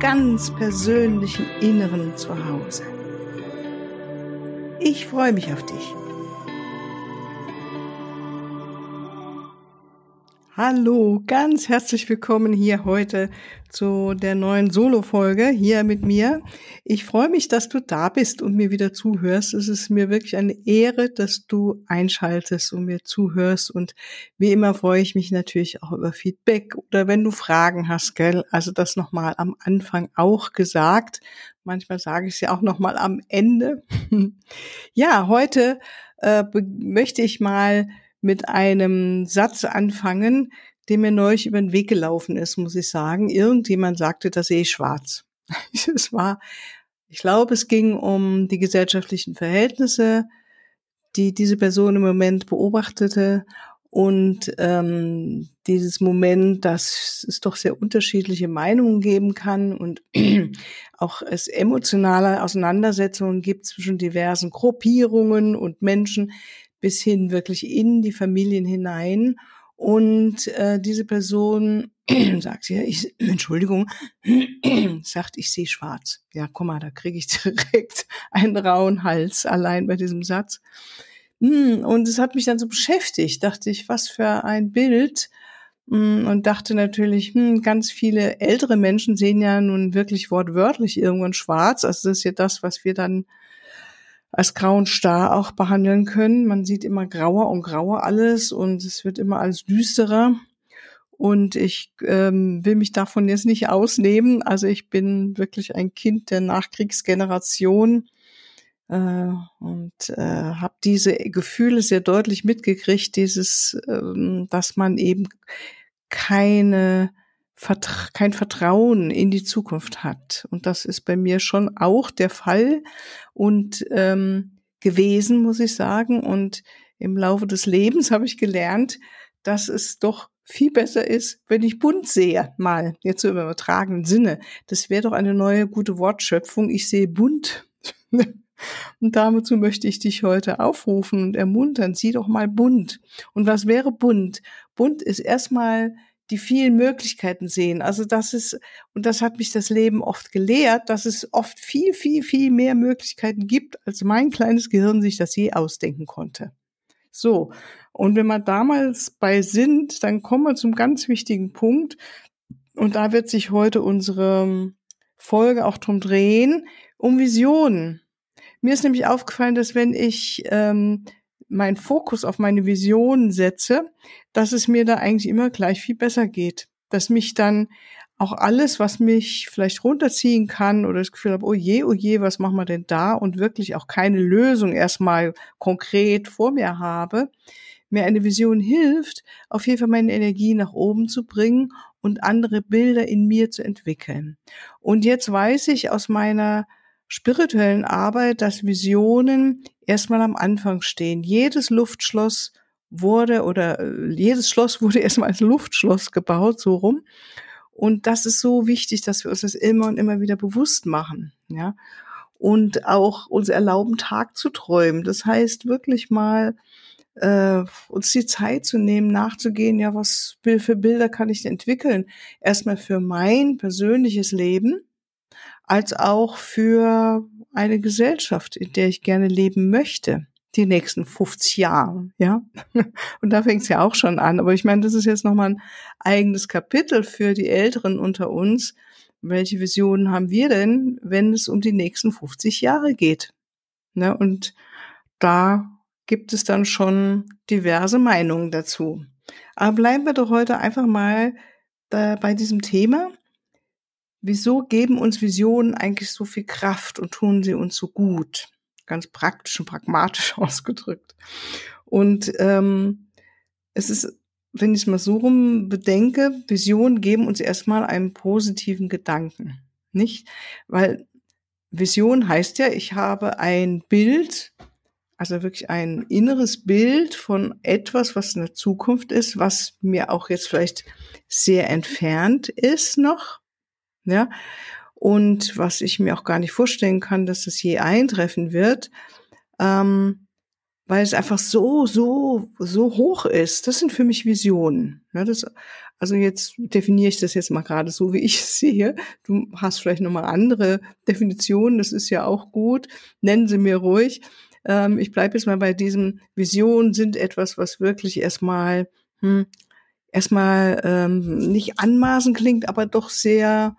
ganz persönlichen Inneren zu Hause. Ich freue mich auf dich. Hallo, ganz herzlich willkommen hier heute zu der neuen Solo-Folge hier mit mir. Ich freue mich, dass du da bist und mir wieder zuhörst. Es ist mir wirklich eine Ehre, dass du einschaltest und mir zuhörst. Und wie immer freue ich mich natürlich auch über Feedback oder wenn du Fragen hast, gell? Also das nochmal am Anfang auch gesagt. Manchmal sage ich es ja auch nochmal am Ende. ja, heute äh, möchte ich mal mit einem Satz anfangen, der mir neulich über den Weg gelaufen ist, muss ich sagen. Irgendjemand sagte, da sehe ich schwarz. es war, ich glaube, es ging um die gesellschaftlichen Verhältnisse, die diese Person im Moment beobachtete und ähm, dieses Moment, dass es doch sehr unterschiedliche Meinungen geben kann und auch es emotionale Auseinandersetzungen gibt zwischen diversen Gruppierungen und Menschen, bis hin wirklich in die Familien hinein. Und äh, diese Person sagt ja, ich, Entschuldigung, sagt, ich sehe schwarz. Ja, guck mal, da kriege ich direkt einen rauen Hals allein bei diesem Satz. Hm, und es hat mich dann so beschäftigt, dachte ich, was für ein Bild. Hm, und dachte natürlich, hm, ganz viele ältere Menschen sehen ja nun wirklich wortwörtlich irgendwann schwarz. Also das ist ja das, was wir dann als grauen Star auch behandeln können. Man sieht immer grauer und grauer alles und es wird immer alles düsterer. Und ich ähm, will mich davon jetzt nicht ausnehmen. Also ich bin wirklich ein Kind der Nachkriegsgeneration äh, und äh, habe diese Gefühle sehr deutlich mitgekriegt, dieses, ähm, dass man eben keine Vertra kein Vertrauen in die Zukunft hat. Und das ist bei mir schon auch der Fall und ähm, gewesen, muss ich sagen. Und im Laufe des Lebens habe ich gelernt, dass es doch viel besser ist, wenn ich bunt sehe, mal, jetzt so im übertragenen Sinne. Das wäre doch eine neue gute Wortschöpfung. Ich sehe bunt. und dazu möchte ich dich heute aufrufen und ermuntern. Sieh doch mal bunt. Und was wäre bunt? Bunt ist erstmal die vielen Möglichkeiten sehen. Also das ist, und das hat mich das Leben oft gelehrt, dass es oft viel, viel, viel mehr Möglichkeiten gibt, als mein kleines Gehirn sich das je ausdenken konnte. So. Und wenn wir damals bei sind, dann kommen wir zum ganz wichtigen Punkt. Und da wird sich heute unsere Folge auch drum drehen, um Visionen. Mir ist nämlich aufgefallen, dass wenn ich ähm, meinen Fokus auf meine Vision setze, dass es mir da eigentlich immer gleich viel besser geht. Dass mich dann auch alles, was mich vielleicht runterziehen kann oder das Gefühl habe, oh je, oh je, was machen wir denn da und wirklich auch keine Lösung erstmal konkret vor mir habe, mir eine Vision hilft, auf jeden Fall meine Energie nach oben zu bringen und andere Bilder in mir zu entwickeln. Und jetzt weiß ich aus meiner spirituellen Arbeit, dass Visionen erstmal am Anfang stehen. Jedes Luftschloss wurde oder äh, jedes Schloss wurde erstmal als Luftschloss gebaut, so rum. Und das ist so wichtig, dass wir uns das immer und immer wieder bewusst machen, ja. Und auch uns erlauben, Tag zu träumen. Das heißt, wirklich mal äh, uns die Zeit zu nehmen, nachzugehen, ja, was für Bilder kann ich entwickeln? Erstmal für mein persönliches Leben, als auch für eine Gesellschaft, in der ich gerne leben möchte, die nächsten 50 Jahre, ja. Und da fängt es ja auch schon an. Aber ich meine, das ist jetzt nochmal ein eigenes Kapitel für die Älteren unter uns. Welche Visionen haben wir denn, wenn es um die nächsten 50 Jahre geht? Ne? Und da gibt es dann schon diverse Meinungen dazu. Aber bleiben wir doch heute einfach mal bei diesem Thema wieso geben uns Visionen eigentlich so viel Kraft und tun sie uns so gut? Ganz praktisch und pragmatisch ausgedrückt. Und ähm, es ist, wenn ich es mal so rum bedenke, Visionen geben uns erstmal einen positiven Gedanken. nicht? Weil Vision heißt ja, ich habe ein Bild, also wirklich ein inneres Bild von etwas, was in der Zukunft ist, was mir auch jetzt vielleicht sehr entfernt ist noch, ja, und was ich mir auch gar nicht vorstellen kann, dass es je eintreffen wird, ähm, weil es einfach so, so, so hoch ist. Das sind für mich Visionen. Ja, das, also jetzt definiere ich das jetzt mal gerade so, wie ich es sehe. Du hast vielleicht nochmal andere Definitionen, das ist ja auch gut. Nennen sie mir ruhig. Ähm, ich bleibe jetzt mal bei diesem Visionen sind etwas, was wirklich erstmal, hm, erstmal ähm, nicht anmaßen klingt, aber doch sehr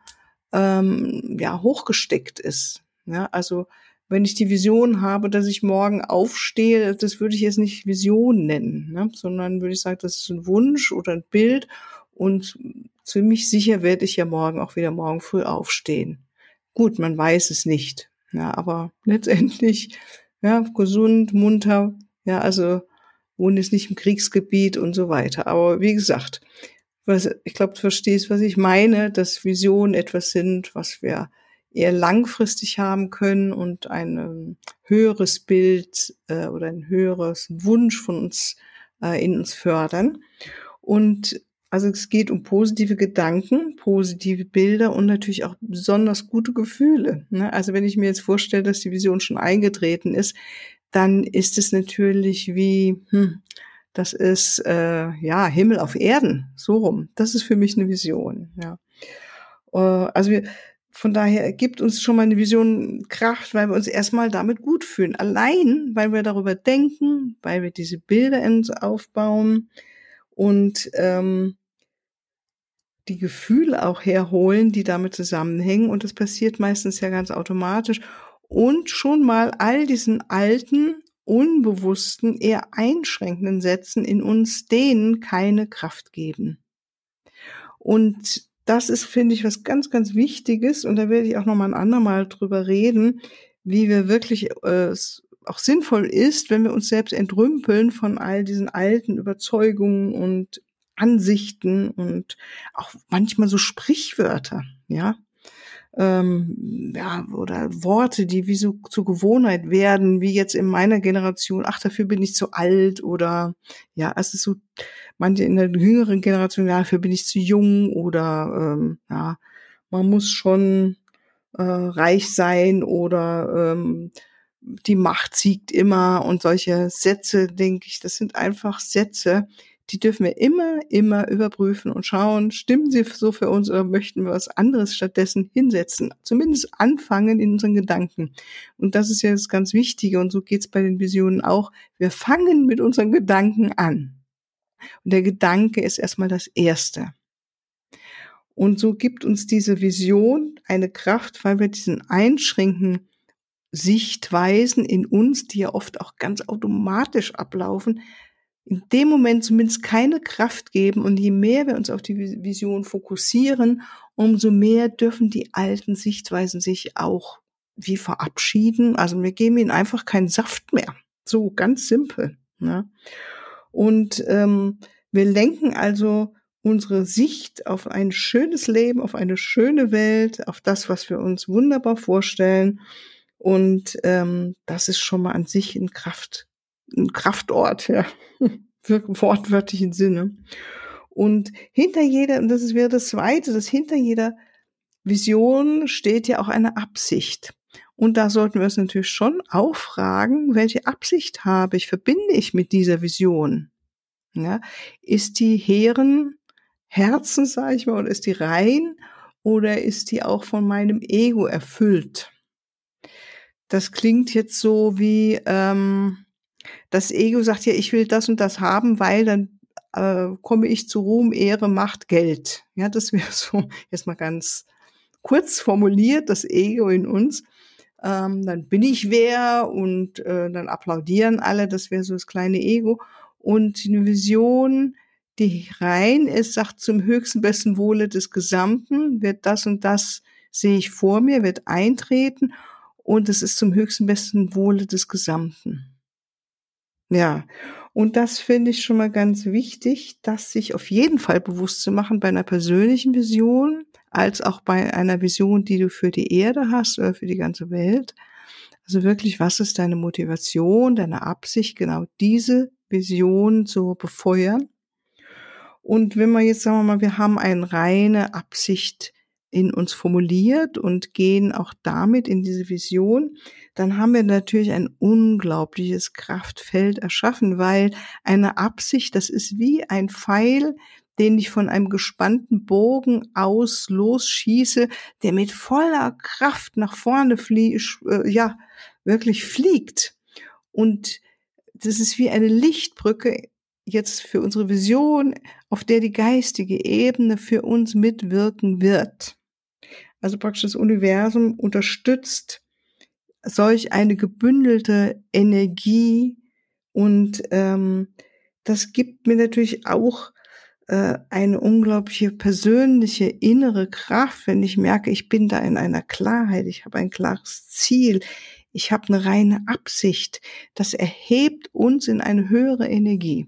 ähm, ja, hochgesteckt ist. Ja, also wenn ich die Vision habe, dass ich morgen aufstehe, das würde ich jetzt nicht Vision nennen, ne? sondern würde ich sagen, das ist ein Wunsch oder ein Bild und ziemlich sicher werde ich ja morgen auch wieder morgen früh aufstehen. Gut, man weiß es nicht, ja, aber letztendlich ja gesund, munter, ja, also wohne jetzt nicht im Kriegsgebiet und so weiter. Aber wie gesagt, was, ich glaube, du verstehst, was ich meine, dass Visionen etwas sind, was wir eher langfristig haben können und ein ähm, höheres Bild äh, oder ein höheres Wunsch von uns äh, in uns fördern. Und also es geht um positive Gedanken, positive Bilder und natürlich auch besonders gute Gefühle. Ne? Also wenn ich mir jetzt vorstelle, dass die Vision schon eingetreten ist, dann ist es natürlich wie, hm, das ist äh, ja Himmel auf Erden, so rum. Das ist für mich eine Vision. Ja. Äh, also wir, von daher gibt uns schon mal eine Vision Kraft, weil wir uns erstmal damit gut fühlen. Allein, weil wir darüber denken, weil wir diese Bilder aufbauen und ähm, die Gefühle auch herholen, die damit zusammenhängen. Und das passiert meistens ja ganz automatisch. Und schon mal all diesen alten unbewussten, eher einschränkenden Sätzen in uns denen keine Kraft geben. Und das ist, finde ich, was ganz, ganz Wichtiges. Und da werde ich auch noch mal ein andermal drüber reden, wie wir wirklich äh, auch sinnvoll ist, wenn wir uns selbst entrümpeln von all diesen alten Überzeugungen und Ansichten und auch manchmal so Sprichwörter, ja ähm, ja, oder Worte, die wie so zur Gewohnheit werden, wie jetzt in meiner Generation, ach, dafür bin ich zu alt oder ja, es ist so, manche in der jüngeren Generation, ja, dafür bin ich zu jung oder ähm, ja, man muss schon äh, reich sein oder ähm, die Macht siegt immer und solche Sätze, denke ich, das sind einfach Sätze, die dürfen wir immer, immer überprüfen und schauen, stimmen sie so für uns oder möchten wir was anderes stattdessen hinsetzen. Zumindest anfangen in unseren Gedanken. Und das ist ja das ganz Wichtige und so geht's bei den Visionen auch. Wir fangen mit unseren Gedanken an. Und der Gedanke ist erstmal das Erste. Und so gibt uns diese Vision eine Kraft, weil wir diesen einschränken Sichtweisen in uns, die ja oft auch ganz automatisch ablaufen, in dem Moment zumindest keine Kraft geben. Und je mehr wir uns auf die Vision fokussieren, umso mehr dürfen die alten Sichtweisen sich auch wie verabschieden. Also wir geben ihnen einfach keinen Saft mehr. So ganz simpel. Ne? Und ähm, wir lenken also unsere Sicht auf ein schönes Leben, auf eine schöne Welt, auf das, was wir uns wunderbar vorstellen. Und ähm, das ist schon mal an sich ein Kraft, ein Kraftort, ja, wortwörtlichen Sinne. Und hinter jeder, und das ist wieder das Zweite, dass hinter jeder Vision steht ja auch eine Absicht. Und da sollten wir uns natürlich schon auch fragen, welche Absicht habe ich, verbinde ich mit dieser Vision? Ja, ist die hehren Herzen, sage ich mal, oder ist die rein oder ist die auch von meinem Ego erfüllt? Das klingt jetzt so wie, ähm, das Ego sagt ja, ich will das und das haben, weil dann äh, komme ich zu Ruhm, Ehre, Macht, Geld. Ja, das wäre so jetzt mal ganz kurz formuliert, das Ego in uns. Ähm, dann bin ich wer und äh, dann applaudieren alle, das wäre so das kleine Ego. Und eine Vision, die rein ist, sagt zum höchsten besten Wohle des Gesamten, wird das und das sehe ich vor mir, wird eintreten und es ist zum höchsten besten Wohle des Gesamten. Ja, und das finde ich schon mal ganz wichtig, das sich auf jeden Fall bewusst zu machen bei einer persönlichen Vision, als auch bei einer Vision, die du für die Erde hast oder für die ganze Welt. Also wirklich, was ist deine Motivation, deine Absicht, genau diese Vision zu befeuern? Und wenn wir jetzt sagen wir mal, wir haben eine reine Absicht in uns formuliert und gehen auch damit in diese Vision, dann haben wir natürlich ein unglaubliches Kraftfeld erschaffen, weil eine Absicht, das ist wie ein Pfeil, den ich von einem gespannten Bogen aus losschieße, der mit voller Kraft nach vorne fliegt, äh, ja, wirklich fliegt. Und das ist wie eine Lichtbrücke jetzt für unsere Vision, auf der die geistige Ebene für uns mitwirken wird. Also praktisch das Universum unterstützt solch eine gebündelte Energie und ähm, das gibt mir natürlich auch äh, eine unglaubliche persönliche innere Kraft, wenn ich merke, ich bin da in einer Klarheit, ich habe ein klares Ziel, ich habe eine reine Absicht. Das erhebt uns in eine höhere Energie.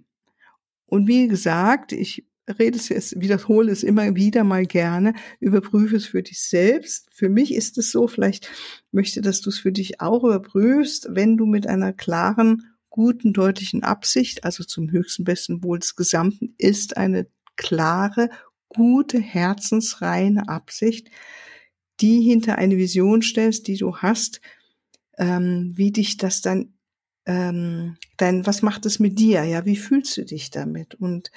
Und wie gesagt, ich rede es jetzt, wiederhole es immer wieder mal gerne, überprüfe es für dich selbst. Für mich ist es so, vielleicht möchte, dass du es für dich auch überprüfst, wenn du mit einer klaren, guten, deutlichen Absicht, also zum höchsten besten Wohl des Gesamten, ist eine klare, gute, herzensreine Absicht, die hinter eine Vision stellst, die du hast, ähm, wie dich das dann, ähm, dein, was macht es mit dir? Ja, wie fühlst du dich damit? Und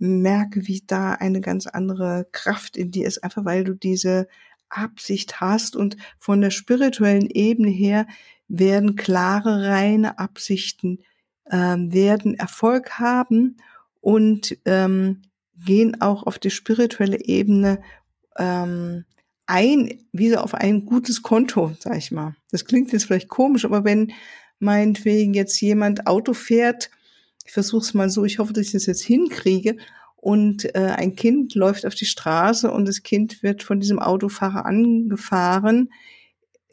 merke, wie da eine ganz andere Kraft in dir ist, einfach weil du diese Absicht hast und von der spirituellen Ebene her werden klare, reine Absichten ähm, werden Erfolg haben und ähm, gehen auch auf die spirituelle Ebene ähm, ein, wie so auf ein gutes Konto, sag ich mal. Das klingt jetzt vielleicht komisch, aber wenn meinetwegen jetzt jemand Auto fährt ich versuche es mal so, ich hoffe, dass ich das jetzt hinkriege. Und äh, ein Kind läuft auf die Straße und das Kind wird von diesem Autofahrer angefahren,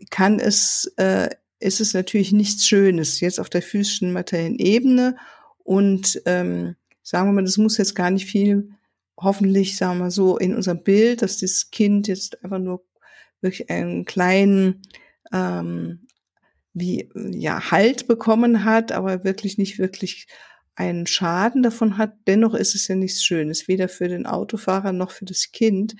kann es, äh, ist es natürlich nichts Schönes, jetzt auf der physischen materiellen Ebene. Und ähm, sagen wir mal, das muss jetzt gar nicht viel, hoffentlich, sagen wir so, in unserem Bild, dass das Kind jetzt einfach nur wirklich einen kleinen ähm, wie ja Halt bekommen hat, aber wirklich nicht wirklich einen Schaden davon hat, dennoch ist es ja nichts Schönes, weder für den Autofahrer noch für das Kind.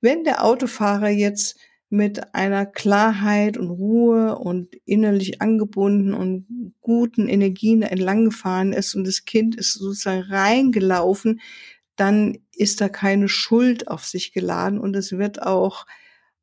Wenn der Autofahrer jetzt mit einer Klarheit und Ruhe und innerlich angebunden und guten Energien entlang gefahren ist und das Kind ist sozusagen reingelaufen, dann ist da keine Schuld auf sich geladen und es wird auch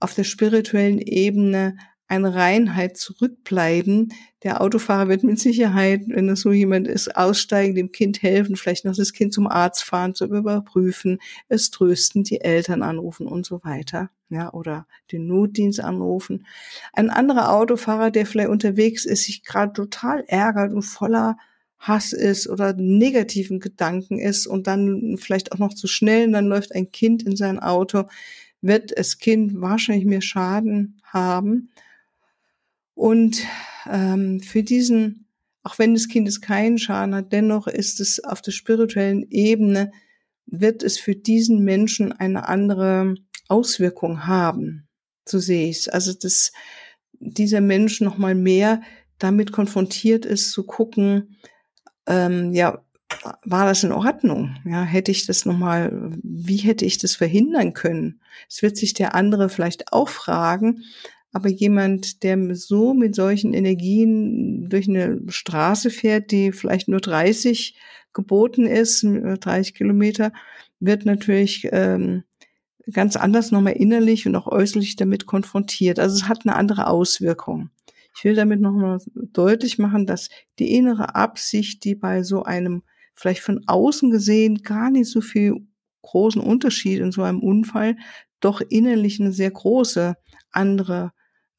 auf der spirituellen Ebene eine Reinheit zurückbleiben. Der Autofahrer wird mit Sicherheit, wenn es so jemand ist, aussteigen, dem Kind helfen, vielleicht noch das Kind zum Arzt fahren, zu überprüfen, es trösten, die Eltern anrufen und so weiter. Ja, oder den Notdienst anrufen. Ein anderer Autofahrer, der vielleicht unterwegs ist, sich gerade total ärgert und voller Hass ist oder negativen Gedanken ist und dann vielleicht auch noch zu schnell und dann läuft ein Kind in sein Auto, wird das Kind wahrscheinlich mehr Schaden haben und ähm, für diesen, auch wenn das Kind es keinen Schaden hat, dennoch ist es auf der spirituellen Ebene, wird es für diesen Menschen eine andere Auswirkung haben. So sehe ich es. Also, dass dieser Mensch noch mal mehr damit konfrontiert ist, zu gucken, ähm, ja, war das in Ordnung? Ja, hätte ich das nochmal, wie hätte ich das verhindern können? Es wird sich der andere vielleicht auch fragen, aber jemand, der so mit solchen Energien durch eine Straße fährt, die vielleicht nur 30 geboten ist, 30 Kilometer, wird natürlich ähm, ganz anders nochmal innerlich und auch äußerlich damit konfrontiert. Also es hat eine andere Auswirkung. Ich will damit nochmal deutlich machen, dass die innere Absicht, die bei so einem vielleicht von außen gesehen gar nicht so viel großen Unterschied in so einem Unfall, doch innerlich eine sehr große andere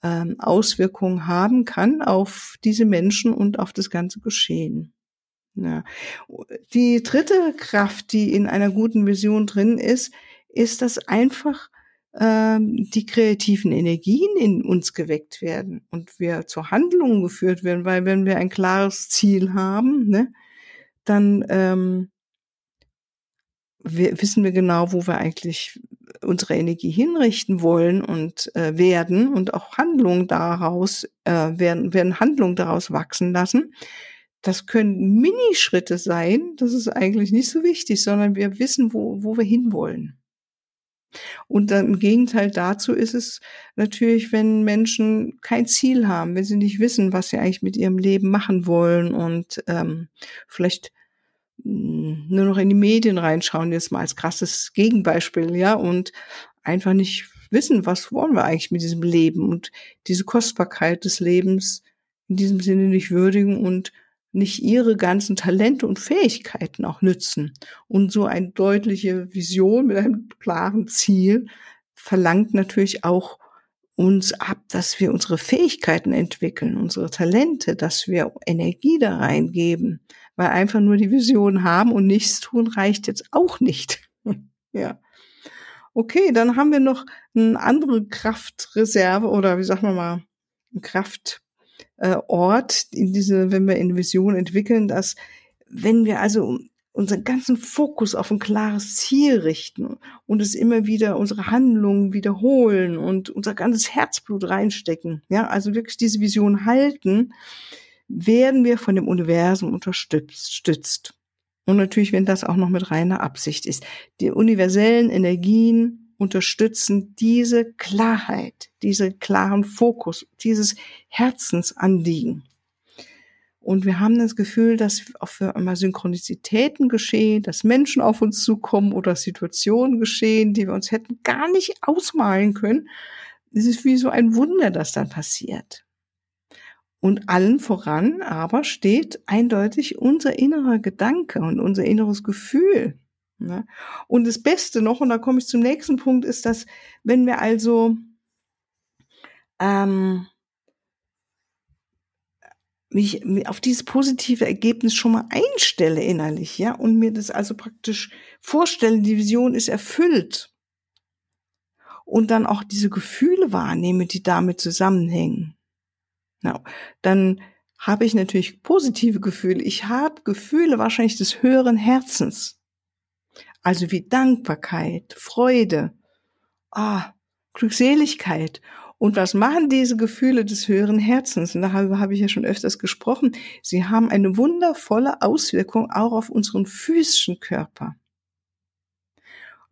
ähm, Auswirkungen haben kann auf diese Menschen und auf das ganze Geschehen. Ja. Die dritte Kraft, die in einer guten Vision drin ist, ist, dass einfach ähm, die kreativen Energien in uns geweckt werden und wir zur Handlung geführt werden, weil wenn wir ein klares Ziel haben, ne, dann ähm, wir, wissen wir genau, wo wir eigentlich unsere Energie hinrichten wollen und äh, werden und auch Handlungen daraus äh, werden, werden Handlungen daraus wachsen lassen. Das können Minischritte sein, das ist eigentlich nicht so wichtig, sondern wir wissen, wo, wo wir hinwollen. Und dann im Gegenteil dazu ist es natürlich, wenn Menschen kein Ziel haben, wenn sie nicht wissen, was sie eigentlich mit ihrem Leben machen wollen und ähm, vielleicht nur noch in die Medien reinschauen, jetzt mal als krasses Gegenbeispiel, ja, und einfach nicht wissen, was wollen wir eigentlich mit diesem Leben und diese Kostbarkeit des Lebens in diesem Sinne nicht würdigen und nicht ihre ganzen Talente und Fähigkeiten auch nützen. Und so eine deutliche Vision mit einem klaren Ziel verlangt natürlich auch uns ab, dass wir unsere Fähigkeiten entwickeln, unsere Talente, dass wir Energie da reingeben, weil einfach nur die Vision haben und nichts tun reicht jetzt auch nicht. ja. Okay, dann haben wir noch eine andere Kraftreserve oder wie sagen wir mal, ein Kraft äh, in diese, wenn wir in Vision entwickeln, dass wenn wir also unseren ganzen Fokus auf ein klares Ziel richten und es immer wieder unsere Handlungen wiederholen und unser ganzes Herzblut reinstecken, ja, also wirklich diese Vision halten, werden wir von dem Universum unterstützt. Und natürlich, wenn das auch noch mit reiner Absicht ist. Die universellen Energien unterstützen diese Klarheit, diese klaren Fokus, dieses Herzensanliegen. Und wir haben das Gefühl, dass auf einmal Synchronizitäten geschehen, dass Menschen auf uns zukommen oder Situationen geschehen, die wir uns hätten gar nicht ausmalen können. Es ist wie so ein Wunder, das dann passiert. Und allen voran aber steht eindeutig unser innerer Gedanke und unser inneres Gefühl. Ne? Und das Beste noch, und da komme ich zum nächsten Punkt, ist, dass wenn wir also ähm, mich auf dieses positive Ergebnis schon mal einstelle innerlich, ja, und mir das also praktisch vorstelle, die Vision ist erfüllt und dann auch diese Gefühle wahrnehme, die damit zusammenhängen, ja, dann habe ich natürlich positive Gefühle. Ich habe Gefühle wahrscheinlich des höheren Herzens. Also wie Dankbarkeit, Freude, ah, Glückseligkeit. Und was machen diese Gefühle des höheren Herzens? Und darüber habe ich ja schon öfters gesprochen. Sie haben eine wundervolle Auswirkung auch auf unseren physischen Körper.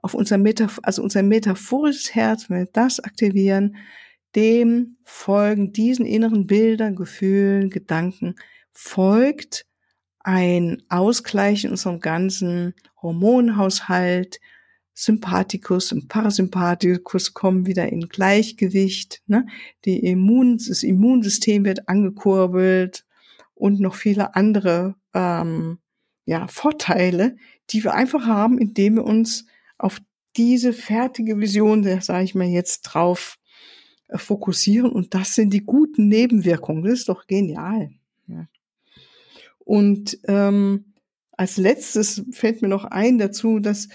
Auf unser Metaph also unser metaphorisches Herz, wenn wir das aktivieren, dem folgen diesen inneren Bildern, Gefühlen, Gedanken, folgt ein Ausgleich in unserem ganzen Hormonhaushalt, Sympathikus und Parasympathikus kommen wieder in Gleichgewicht. Ne? Die Immun, das Immunsystem wird angekurbelt und noch viele andere ähm, ja, Vorteile, die wir einfach haben, indem wir uns auf diese fertige Vision, sage ich mal jetzt drauf, fokussieren. Und das sind die guten Nebenwirkungen. Das ist doch genial. Ja. Und ähm, als letztes fällt mir noch ein dazu, dass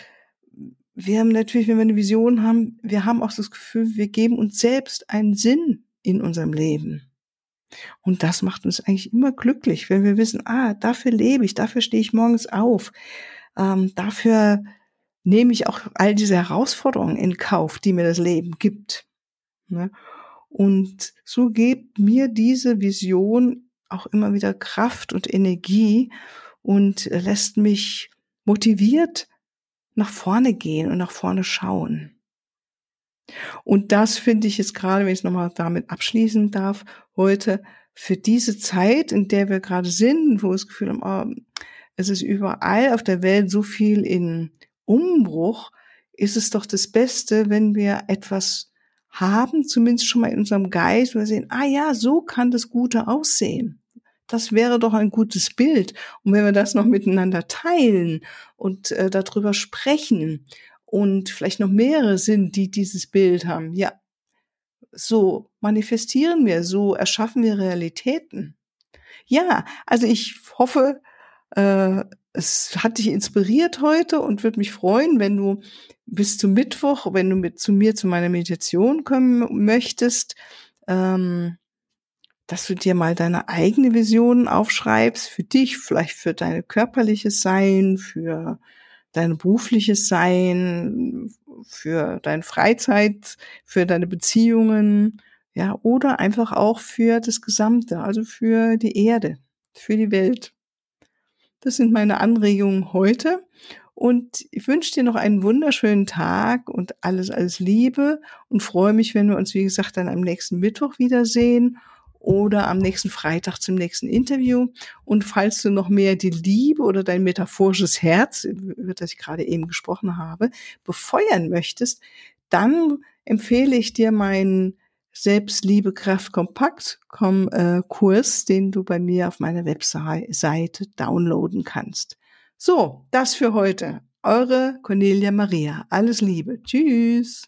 wir haben natürlich, wenn wir eine Vision haben, wir haben auch das Gefühl, wir geben uns selbst einen Sinn in unserem Leben. Und das macht uns eigentlich immer glücklich, wenn wir wissen, ah, dafür lebe ich, dafür stehe ich morgens auf, ähm, dafür nehme ich auch all diese Herausforderungen in Kauf, die mir das Leben gibt. Ne? Und so gibt mir diese Vision auch immer wieder Kraft und Energie und lässt mich motiviert nach vorne gehen und nach vorne schauen. Und das finde ich jetzt gerade, wenn ich es nochmal damit abschließen darf, heute für diese Zeit, in der wir gerade sind, wo wir das Gefühl haben, oh, es ist überall auf der Welt so viel in Umbruch, ist es doch das Beste, wenn wir etwas haben, zumindest schon mal in unserem Geist, wir sehen, ah ja, so kann das Gute aussehen. Das wäre doch ein gutes Bild. Und wenn wir das noch miteinander teilen und äh, darüber sprechen und vielleicht noch mehrere sind, die dieses Bild haben, ja, so manifestieren wir, so erschaffen wir Realitäten. Ja, also ich hoffe, äh, es hat dich inspiriert heute und würde mich freuen, wenn du bis zum Mittwoch, wenn du mit zu mir zu meiner Meditation kommen möchtest. Ähm, dass du dir mal deine eigene Vision aufschreibst, für dich, vielleicht für dein körperliches Sein, für dein berufliches Sein, für deine Freizeit, für deine Beziehungen, ja, oder einfach auch für das Gesamte, also für die Erde, für die Welt. Das sind meine Anregungen heute. Und ich wünsche dir noch einen wunderschönen Tag und alles, alles Liebe und freue mich, wenn wir uns, wie gesagt, dann am nächsten Mittwoch wiedersehen oder am nächsten Freitag zum nächsten Interview. Und falls du noch mehr die Liebe oder dein metaphorisches Herz, über das ich gerade eben gesprochen habe, befeuern möchtest, dann empfehle ich dir meinen Selbstliebe Kraft Kompakt äh, Kurs, den du bei mir auf meiner Webseite downloaden kannst. So, das für heute. Eure Cornelia Maria. Alles Liebe. Tschüss.